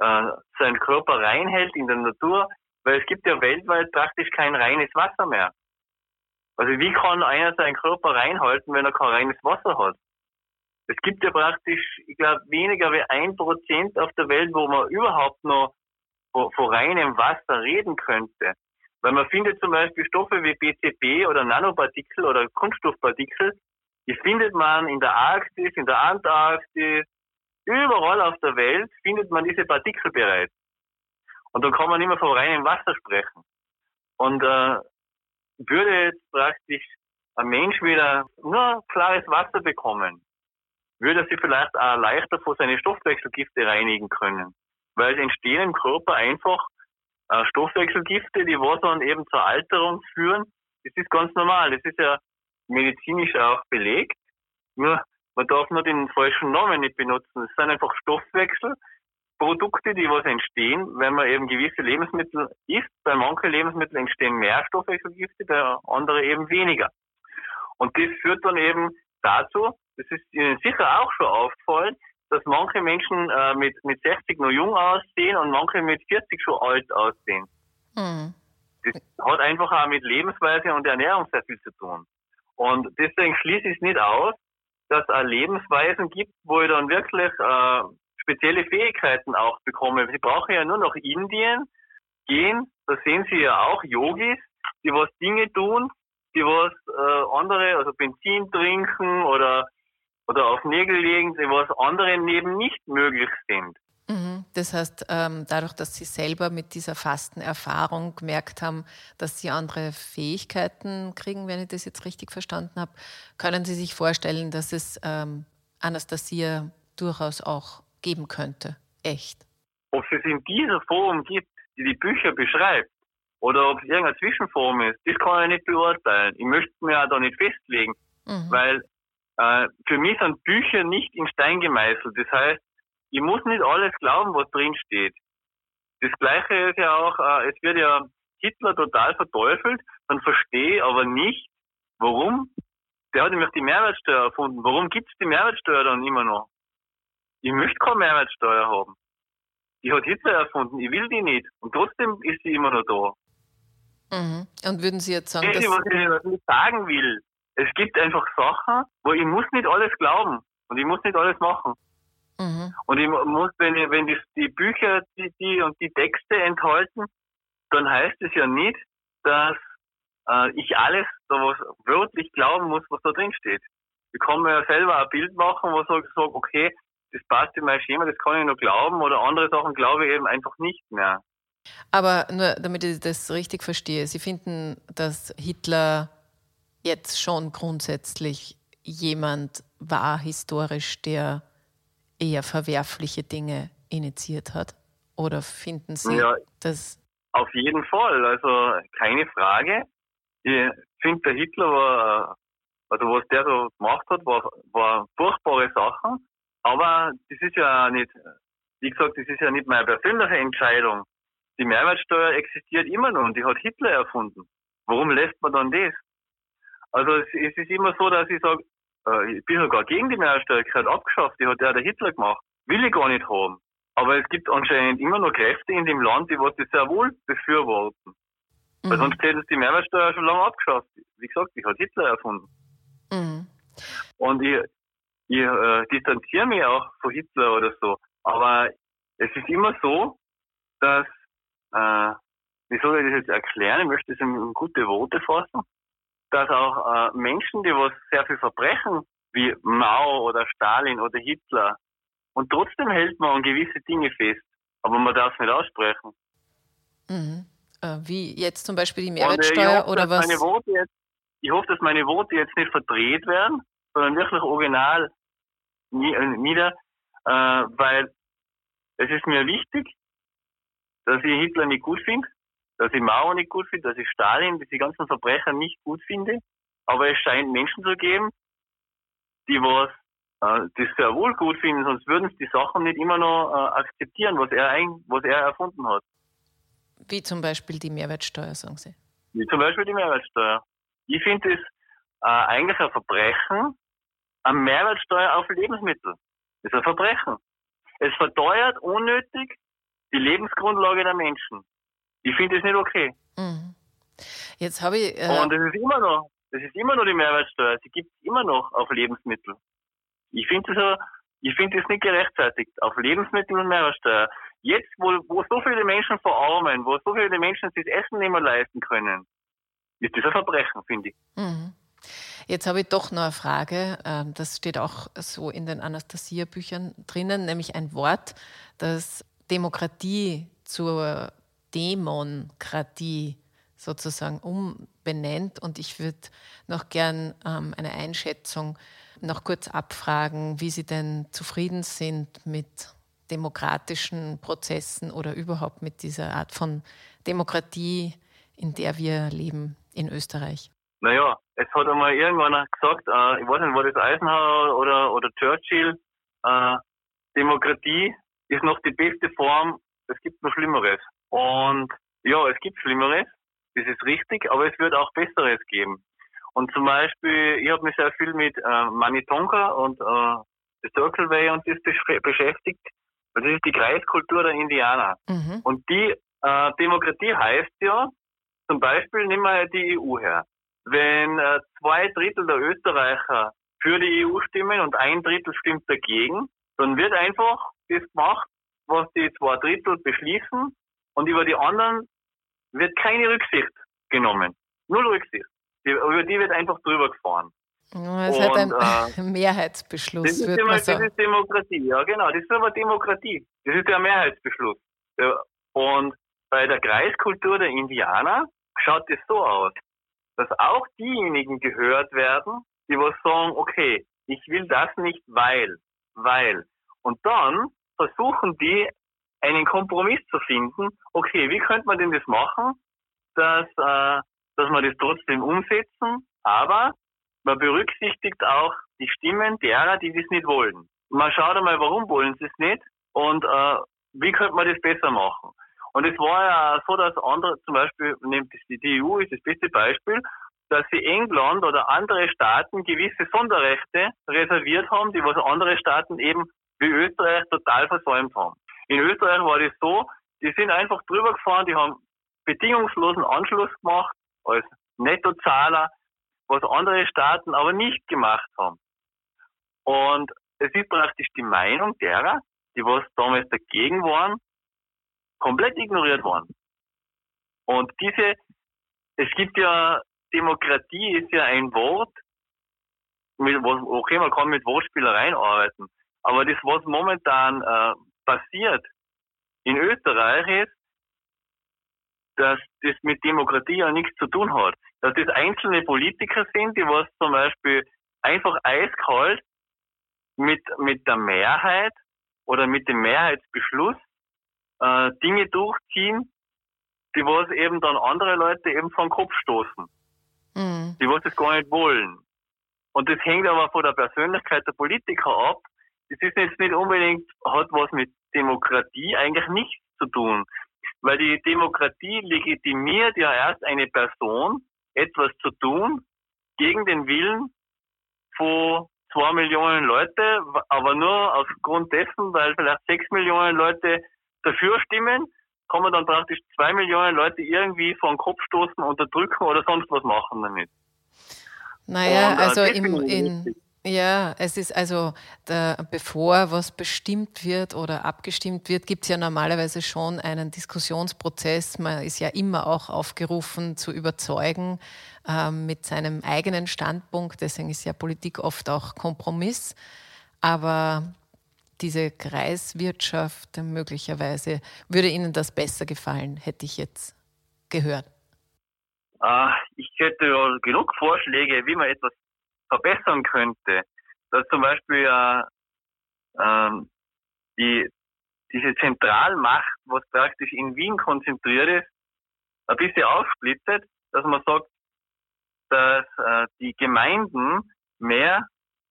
äh, seinen Körper reinhält in der Natur, weil es gibt ja weltweit praktisch kein reines Wasser mehr. Also wie kann einer seinen Körper reinhalten, wenn er kein reines Wasser hat? Es gibt ja praktisch, ich glaube, weniger wie ein Prozent auf der Welt, wo man überhaupt noch von, von reinem Wasser reden könnte. Weil man findet zum Beispiel Stoffe wie BCP oder Nanopartikel oder Kunststoffpartikel, die findet man in der Arktis, in der Antarktis, überall auf der Welt findet man diese Partikel bereits. Und dann kann man nicht mehr von reinem Wasser sprechen. Und äh, würde jetzt praktisch ein Mensch wieder nur klares Wasser bekommen, würde er sich vielleicht auch leichter von seinen Stoffwechselgifte reinigen können weil es entstehen im Körper einfach äh, Stoffwechselgifte, die was dann eben zur Alterung führen. Das ist ganz normal. Das ist ja medizinisch auch belegt. Nur, man darf nur den falschen Namen nicht benutzen. Es sind einfach Stoffwechselprodukte, die was entstehen, wenn man eben gewisse Lebensmittel isst. Bei manchen Lebensmitteln entstehen mehr Stoffwechselgifte, bei anderen eben weniger. Und das führt dann eben dazu, das ist Ihnen sicher auch schon aufgefallen, dass manche Menschen äh, mit, mit 60 noch jung aussehen und manche mit 40 schon alt aussehen. Mhm. Das hat einfach auch mit Lebensweise und Ernährung sehr viel zu tun. Und deswegen schließe ich es nicht aus, dass es Lebensweisen gibt, wo ich dann wirklich äh, spezielle Fähigkeiten auch bekomme. Sie brauchen ja nur nach Indien gehen, da sehen Sie ja auch Yogis, die was Dinge tun, die was äh, andere, also Benzin trinken oder oder auf Nägel legen, die was anderen neben nicht möglich sind. Mhm. Das heißt, ähm, dadurch, dass Sie selber mit dieser Fastenerfahrung gemerkt haben, dass Sie andere Fähigkeiten kriegen, wenn ich das jetzt richtig verstanden habe, können Sie sich vorstellen, dass es ähm, Anastasia durchaus auch geben könnte. Echt. Ob es in dieser Form gibt, die die Bücher beschreibt, oder ob es irgendeine Zwischenform ist, das kann ich nicht beurteilen. Ich möchte mir auch da nicht festlegen, mhm. weil für mich sind Bücher nicht in Stein gemeißelt. Das heißt, ich muss nicht alles glauben, was drin steht. Das Gleiche ist ja auch, äh, es wird ja Hitler total verteufelt, dann verstehe ich aber nicht, warum. Der hat nämlich die Mehrwertsteuer erfunden. Warum gibt es die Mehrwertsteuer dann immer noch? Ich möchte keine Mehrwertsteuer haben. Die hat Hitler erfunden, ich will die nicht. Und trotzdem ist sie immer noch da. Mhm. Und würden Sie jetzt sagen, das, was ich, was ich sagen will, es gibt einfach Sachen, wo ich muss nicht alles glauben und ich muss nicht alles machen. Mhm. Und ich muss, wenn, ich, wenn die, die Bücher die, die und die Texte enthalten, dann heißt es ja nicht, dass äh, ich alles da was wörtlich glauben muss, was da drin steht. Ich kann mir ja selber ein Bild machen, wo ich sage, okay, das passt in mein Schema, das kann ich nur glauben oder andere Sachen glaube ich eben einfach nicht mehr. Aber nur damit ich das richtig verstehe, Sie finden, dass Hitler jetzt schon grundsätzlich jemand war historisch, der eher verwerfliche Dinge initiiert hat? Oder finden Sie, ja. dass Auf jeden Fall, also keine Frage. Ich finde, der Hitler war, also was der so gemacht hat, war, war furchtbare Sachen. Aber das ist ja nicht, wie gesagt, das ist ja nicht meine persönliche Entscheidung. Die Mehrwertsteuer existiert immer noch und die hat Hitler erfunden. Warum lässt man dann das? Also es, es ist immer so, dass ich sage, äh, ich bin sogar gegen die Mehrwertsteuer, die hat abgeschafft, die hat ja der Hitler gemacht. Will ich gar nicht haben. Aber es gibt anscheinend immer noch Kräfte in dem Land, die was das sehr wohl befürworten. Mhm. Weil sonst hätte es die Mehrwertsteuer schon lange abgeschafft. Wie gesagt, die hat Hitler erfunden. Mhm. Und ich, ich äh, distanziere mich auch von Hitler oder so. Aber es ist immer so, dass, äh, wie soll ich das jetzt erklären? Ich möchte es in gute Worte fassen, dass auch äh, Menschen, die was sehr viel verbrechen, wie Mao oder Stalin oder Hitler, und trotzdem hält man an gewisse Dinge fest, aber man darf es nicht aussprechen. Mhm. Äh, wie jetzt zum Beispiel die Mehrwertsteuer hoffe, oder was? Jetzt, ich hoffe, dass meine Worte jetzt nicht verdreht werden, sondern wirklich original äh, nieder, äh, weil es ist mir wichtig, dass ich Hitler nicht gut finde, dass ich Mao nicht gut finde, dass ich Stalin, diese ganzen Verbrecher nicht gut finde. Aber es scheint Menschen zu geben, die was äh, das sehr wohl gut finden, sonst würden sie die Sachen nicht immer noch äh, akzeptieren, was er, ein, was er erfunden hat. Wie zum Beispiel die Mehrwertsteuer, sagen Sie? Wie zum Beispiel die Mehrwertsteuer. Ich finde es äh, eigentlich ein Verbrechen, eine Mehrwertsteuer auf Lebensmittel. Das ist ein Verbrechen. Es verteuert unnötig die Lebensgrundlage der Menschen. Ich finde das nicht okay. Mhm. Jetzt habe ich. Äh Und es ist immer noch, das ist immer noch die Mehrwertsteuer. Sie gibt es immer noch auf Lebensmittel. Ich finde das, ich finde das nicht gerechtfertigt. Auf Lebensmittel und Mehrwertsteuer. Jetzt, wo, wo so viele Menschen verarmen, wo so viele Menschen sich das Essen nicht mehr leisten können, ist das ein Verbrechen, finde ich. Mhm. Jetzt habe ich doch noch eine Frage. Ähm, das steht auch so in den Anastasia-Büchern drinnen, nämlich ein Wort, das Demokratie zur Dämonkratie sozusagen umbenennt. Und ich würde noch gern ähm, eine Einschätzung noch kurz abfragen, wie Sie denn zufrieden sind mit demokratischen Prozessen oder überhaupt mit dieser Art von Demokratie, in der wir leben in Österreich. Naja, es hat einmal irgendwann gesagt, äh, ich weiß nicht, war das Eisenhower oder, oder Churchill, äh, Demokratie ist noch die beste Form, es gibt noch Schlimmeres. Und ja, es gibt Schlimmeres, das ist richtig, aber es wird auch Besseres geben. Und zum Beispiel, ich habe mich sehr viel mit äh, Manitonka und äh, The Circle Way und das beschäftigt. Das ist die Kreiskultur der Indianer. Mhm. Und die äh, Demokratie heißt ja, zum Beispiel, nehmen wir die EU her. Wenn äh, zwei Drittel der Österreicher für die EU stimmen und ein Drittel stimmt dagegen, dann wird einfach das gemacht, was die zwei Drittel beschließen und über die anderen wird keine Rücksicht genommen. Null Rücksicht. Die, über die wird einfach drüber gefahren. Es ist halt ein äh, Mehrheitsbeschluss. Das ist, immer, das ist Demokratie, ja genau. Das ist aber Demokratie. Das ist der Mehrheitsbeschluss. Und bei der Kreiskultur der Indianer schaut es so aus, dass auch diejenigen gehört werden, die was sagen, okay, ich will das nicht, weil, weil. Und dann versuchen die, einen Kompromiss zu finden, okay, wie könnte man denn das machen, dass, äh, dass wir das trotzdem umsetzen, aber man berücksichtigt auch die Stimmen derer, die das nicht wollen. Man schaut einmal, warum wollen sie es nicht und äh, wie könnte man das besser machen. Und es war ja so, dass andere, zum Beispiel, nimmt die EU ist das beste Beispiel, dass sie England oder andere Staaten gewisse Sonderrechte reserviert haben, die was andere Staaten eben wie Österreich total versäumt haben. In Österreich war das so, die sind einfach drüber gefahren, die haben bedingungslosen Anschluss gemacht als Nettozahler, was andere Staaten aber nicht gemacht haben. Und es ist praktisch die Meinung derer, die was damals dagegen waren, komplett ignoriert worden. Und diese, es gibt ja, Demokratie ist ja ein Wort, mit, okay, man kann mit Wortspielereien arbeiten, aber das, was momentan äh, passiert in Österreich ist, dass das mit Demokratie ja nichts zu tun hat. Dass das einzelne Politiker sind, die was zum Beispiel einfach eiskalt mit, mit der Mehrheit oder mit dem Mehrheitsbeschluss äh, Dinge durchziehen, die was eben dann andere Leute eben vom Kopf stoßen. Mhm. Die was das gar nicht wollen. Und das hängt aber von der Persönlichkeit der Politiker ab. Das ist jetzt nicht unbedingt, hat was mit Demokratie eigentlich nichts zu tun. Weil die Demokratie legitimiert ja erst eine Person, etwas zu tun, gegen den Willen von zwei Millionen Leute, aber nur aufgrund dessen, weil vielleicht sechs Millionen Leute dafür stimmen, kann man dann praktisch zwei Millionen Leute irgendwie vor den Kopf stoßen, unterdrücken oder sonst was machen damit. Naja, Und, äh, also im, in, ja, es ist also, der, bevor was bestimmt wird oder abgestimmt wird, gibt es ja normalerweise schon einen Diskussionsprozess. Man ist ja immer auch aufgerufen zu überzeugen ähm, mit seinem eigenen Standpunkt. Deswegen ist ja Politik oft auch Kompromiss. Aber diese Kreiswirtschaft möglicherweise, würde Ihnen das besser gefallen, hätte ich jetzt gehört? Ah, ich hätte genug Vorschläge, wie man etwas verbessern könnte. Dass zum Beispiel äh, ähm, die, diese Zentralmacht, was praktisch in Wien konzentriert ist, ein bisschen aufsplittet, dass man sagt, dass äh, die Gemeinden mehr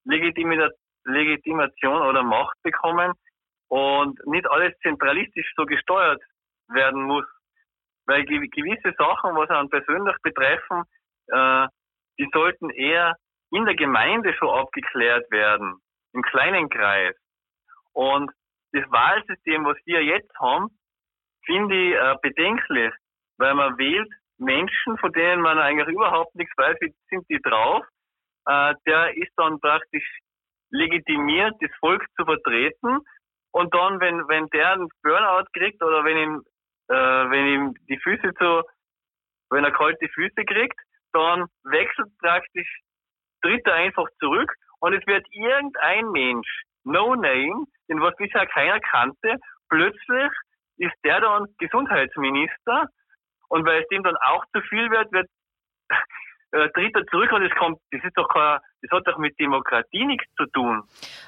Legitimation oder Macht bekommen und nicht alles zentralistisch so gesteuert werden muss. Weil gewisse Sachen, was einen persönlich betreffen, äh, die sollten eher in der Gemeinde schon abgeklärt werden, im kleinen Kreis. Und das Wahlsystem, was wir jetzt haben, finde ich äh, bedenklich, weil man wählt Menschen, von denen man eigentlich überhaupt nichts weiß, wie sind die drauf. Äh, der ist dann praktisch legitimiert, das Volk zu vertreten. Und dann, wenn, wenn der einen Burnout kriegt oder wenn ihm, äh, wenn ihm die Füße zu, wenn er kalte Füße kriegt, dann wechselt praktisch tritt er einfach zurück und es wird irgendein Mensch, no name, den was bisher keiner kannte, plötzlich ist der dann Gesundheitsminister und weil es dem dann auch zu viel wird, wird äh, tritt er zurück und es kommt, das ist doch kein, das hat doch mit Demokratie nichts zu tun.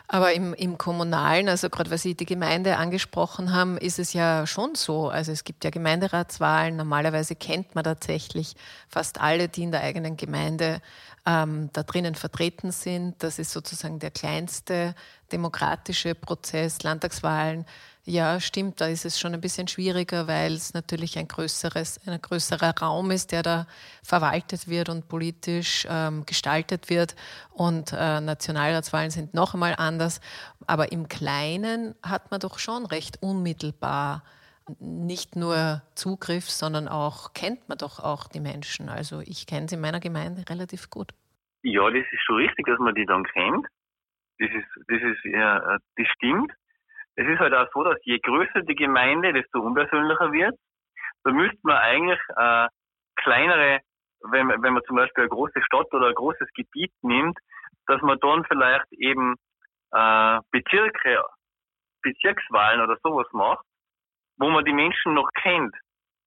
Aber im, im Kommunalen, also gerade weil Sie die Gemeinde angesprochen haben, ist es ja schon so. Also es gibt ja Gemeinderatswahlen. Normalerweise kennt man tatsächlich fast alle, die in der eigenen Gemeinde ähm, da drinnen vertreten sind. Das ist sozusagen der kleinste demokratische Prozess. Landtagswahlen ja, stimmt, da ist es schon ein bisschen schwieriger, weil es natürlich ein größeres, ein größerer Raum ist, der da verwaltet wird und politisch ähm, gestaltet wird. Und äh, Nationalratswahlen sind noch einmal anders. Aber im Kleinen hat man doch schon recht unmittelbar nicht nur Zugriff, sondern auch kennt man doch auch die Menschen. Also ich kenne sie in meiner Gemeinde relativ gut. Ja, das ist schon richtig, dass man die dann kennt. Das ist, das ist, ja, das stimmt. Es ist halt auch so, dass je größer die Gemeinde, desto unpersönlicher wird. Da müsste man eigentlich äh, kleinere, wenn, wenn man zum Beispiel eine große Stadt oder ein großes Gebiet nimmt, dass man dann vielleicht eben äh, Bezirke, Bezirkswahlen oder sowas macht, wo man die Menschen noch kennt,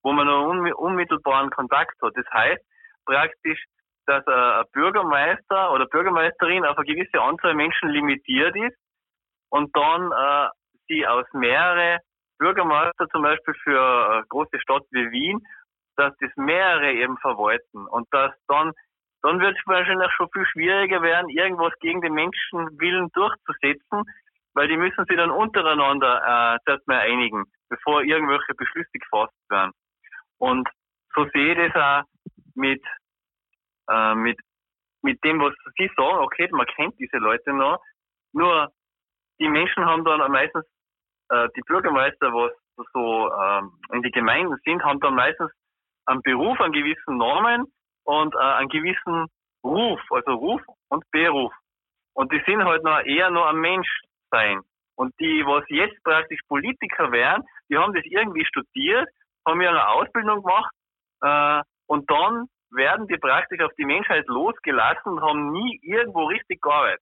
wo man noch unmittelbaren Kontakt hat. Das heißt praktisch, dass ein Bürgermeister oder Bürgermeisterin auf eine gewisse Anzahl Menschen limitiert ist und dann äh, sie aus mehrere Bürgermeister zum Beispiel für eine große Stadt wie Wien, dass das mehrere eben verwalten und dass dann dann wird es wahrscheinlich schon viel schwieriger werden, irgendwas gegen den Menschenwillen durchzusetzen, weil die müssen sich dann untereinander äh, erstmal einigen, bevor irgendwelche Beschlüsse gefasst werden. Und so sehe ich das auch mit, äh, mit, mit dem, was Sie sagen, okay, man kennt diese Leute noch, nur die Menschen haben dann meistens äh, die Bürgermeister, was so ähm, in die Gemeinden sind, haben dann meistens einen Beruf, einen gewissen Namen und äh, einen gewissen Ruf, also Ruf und Beruf. Und die sind halt noch eher nur ein Mensch sein. Und die, was jetzt praktisch Politiker wären, die haben das irgendwie studiert, haben eine Ausbildung gemacht äh, und dann werden die praktisch auf die Menschheit losgelassen und haben nie irgendwo richtig gearbeitet.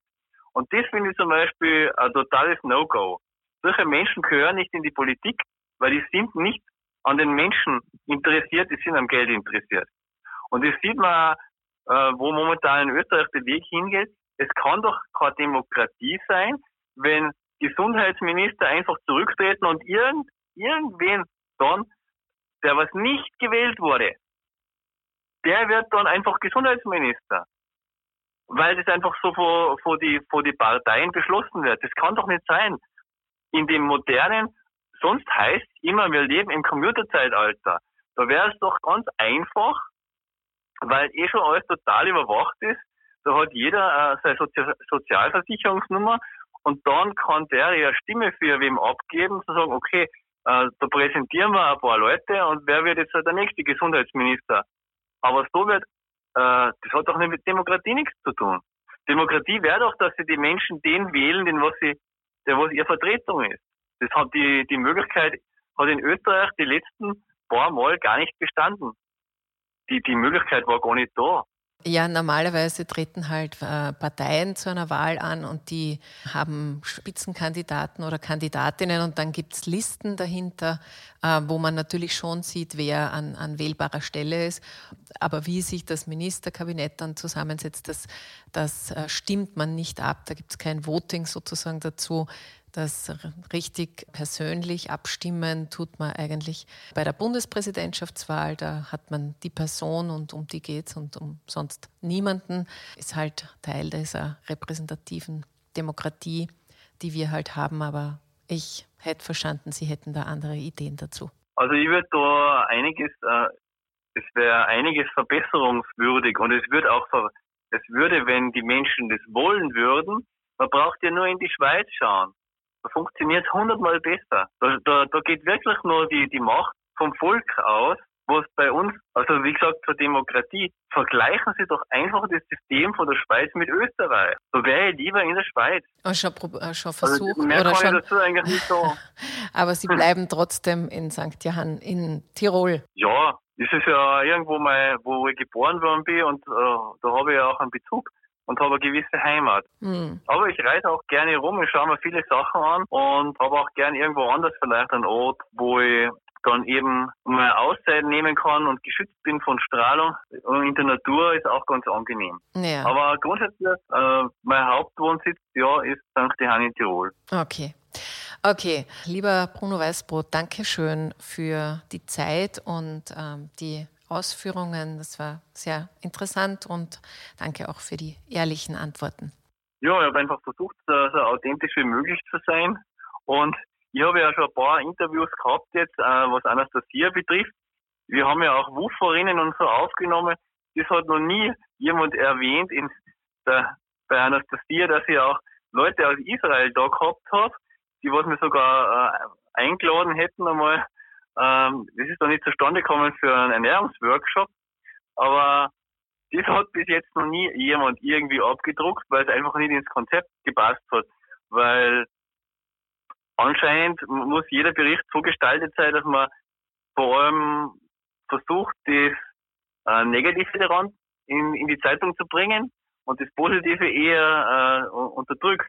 Und das finde ich zum Beispiel ein totales No-Go. Solche Menschen gehören nicht in die Politik, weil die sind nicht an den Menschen interessiert, die sind am Geld interessiert. Und das sieht man, äh, wo momentan in Österreich der Weg hingeht. Es kann doch keine Demokratie sein, wenn Gesundheitsminister einfach zurücktreten und irgend, irgendwen dann der was nicht gewählt wurde, der wird dann einfach Gesundheitsminister. Weil das einfach so vor, vor, die, vor die Parteien beschlossen wird. Das kann doch nicht sein. In dem modernen, sonst heißt immer, wir leben im Computerzeitalter. Da wäre es doch ganz einfach, weil eh schon alles total überwacht ist. Da hat jeder äh, seine Sozi Sozialversicherungsnummer und dann kann der ja Stimme für wem abgeben, zu sagen, okay, äh, da präsentieren wir ein paar Leute und wer wird jetzt der nächste Gesundheitsminister? Aber so wird, äh, das hat doch mit Demokratie nichts zu tun. Demokratie wäre doch, dass sie die Menschen den wählen, den was sie, der was ihre Vertretung ist. Das hat die, die Möglichkeit, hat in Österreich die letzten paar Mal gar nicht bestanden. Die, die Möglichkeit war gar nicht da. Ja, normalerweise treten halt äh, Parteien zu einer Wahl an und die haben Spitzenkandidaten oder Kandidatinnen und dann gibt es Listen dahinter, äh, wo man natürlich schon sieht, wer an, an wählbarer Stelle ist. Aber wie sich das Ministerkabinett dann zusammensetzt, das, das äh, stimmt man nicht ab. Da gibt es kein Voting sozusagen dazu. Das richtig persönlich abstimmen tut man eigentlich bei der Bundespräsidentschaftswahl. Da hat man die Person und um die geht es und um sonst niemanden. Ist halt Teil dieser repräsentativen Demokratie, die wir halt haben. Aber ich hätte verstanden, Sie hätten da andere Ideen dazu. Also ich würde da einiges, äh, es wäre einiges verbesserungswürdig und es würde auch, es würde, wenn die Menschen das wollen würden, man braucht ja nur in die Schweiz schauen. Da funktioniert es hundertmal besser. Da, da, da geht wirklich nur die, die Macht vom Volk aus, was bei uns, also wie gesagt zur Demokratie, vergleichen Sie doch einfach das System von der Schweiz mit Österreich. Da wäre ich lieber in der Schweiz. Oh, schon, äh, schon versucht. Also, mehr oder kann schon, ich dazu eigentlich nicht sagen. Aber Sie bleiben trotzdem in St. Johann, in Tirol. Ja, das ist ja irgendwo mal, wo ich geboren worden bin und äh, da habe ich ja auch einen Bezug und habe eine gewisse Heimat. Mhm. Aber ich reise auch gerne rum und schaue mir viele Sachen an und habe auch gerne irgendwo anders vielleicht einen Ort, wo ich dann eben mal Auszeit nehmen kann und geschützt bin von Strahlung. Und in der Natur ist auch ganz angenehm. Ja. Aber grundsätzlich, äh, mein Hauptwohnsitz, ja, ist St. Johann in Tirol. Okay. Okay, lieber Bruno Weißbrot, danke schön für die Zeit und ähm, die Ausführungen. Das war sehr interessant und danke auch für die ehrlichen Antworten. Ja, ich habe einfach versucht, so authentisch wie möglich zu sein. Und ich habe ja schon ein paar Interviews gehabt jetzt, äh, was Anastasia betrifft. Wir haben ja auch Wuferinnen und so aufgenommen. Das hat noch nie jemand erwähnt in der, bei Anastasia, dass sie auch Leute aus Israel da gehabt hat, die was mir sogar äh, eingeladen hätten einmal ähm, das ist noch nicht zustande gekommen für einen Ernährungsworkshop, aber das hat bis jetzt noch nie jemand irgendwie abgedruckt, weil es einfach nicht ins Konzept gepasst hat. Weil anscheinend muss jeder Bericht so gestaltet sein, dass man vor allem versucht, das äh, Negative daran in, in die Zeitung zu bringen und das Positive eher äh, unterdrückt.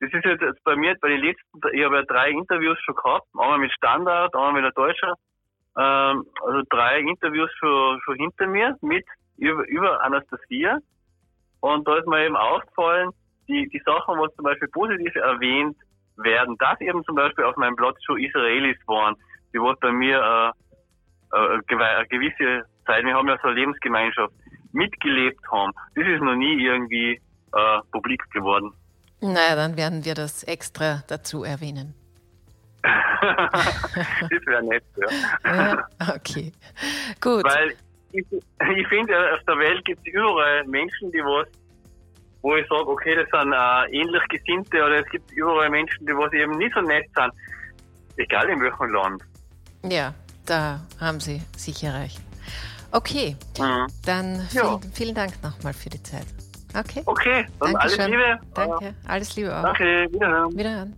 Das ist jetzt bei mir, bei den letzten, ich habe ja drei Interviews schon gehabt, einmal mit Standard, einmal mit der Deutscher, ähm, also drei Interviews schon, schon hinter mir mit über, über Anastasia. Und da ist mir eben aufgefallen, die, die Sachen, was zum Beispiel positiv erwähnt werden, dass eben zum Beispiel auf meinem Platz schon Israelis waren, die was bei mir äh, äh, eine gewisse Zeit, wir haben ja so eine Lebensgemeinschaft, mitgelebt haben. Das ist noch nie irgendwie äh, publik geworden. Naja, dann werden wir das extra dazu erwähnen. das wäre nett, ja. ja. Okay, gut. Weil ich, ich finde, auf der Welt gibt es überall Menschen, die was, wo ich sage, okay, das sind äh, ähnlich Gesinnte oder es gibt überall Menschen, die was eben nicht so nett sind. Egal in welchem Land. Ja, da haben Sie sicher recht. Okay, mhm. dann vielen, ja. vielen Dank nochmal für die Zeit. Okay. Okay, dann Dankeschön. alles Liebe. Danke, alles Liebe auch. Danke, wiederhören. Wiederhören.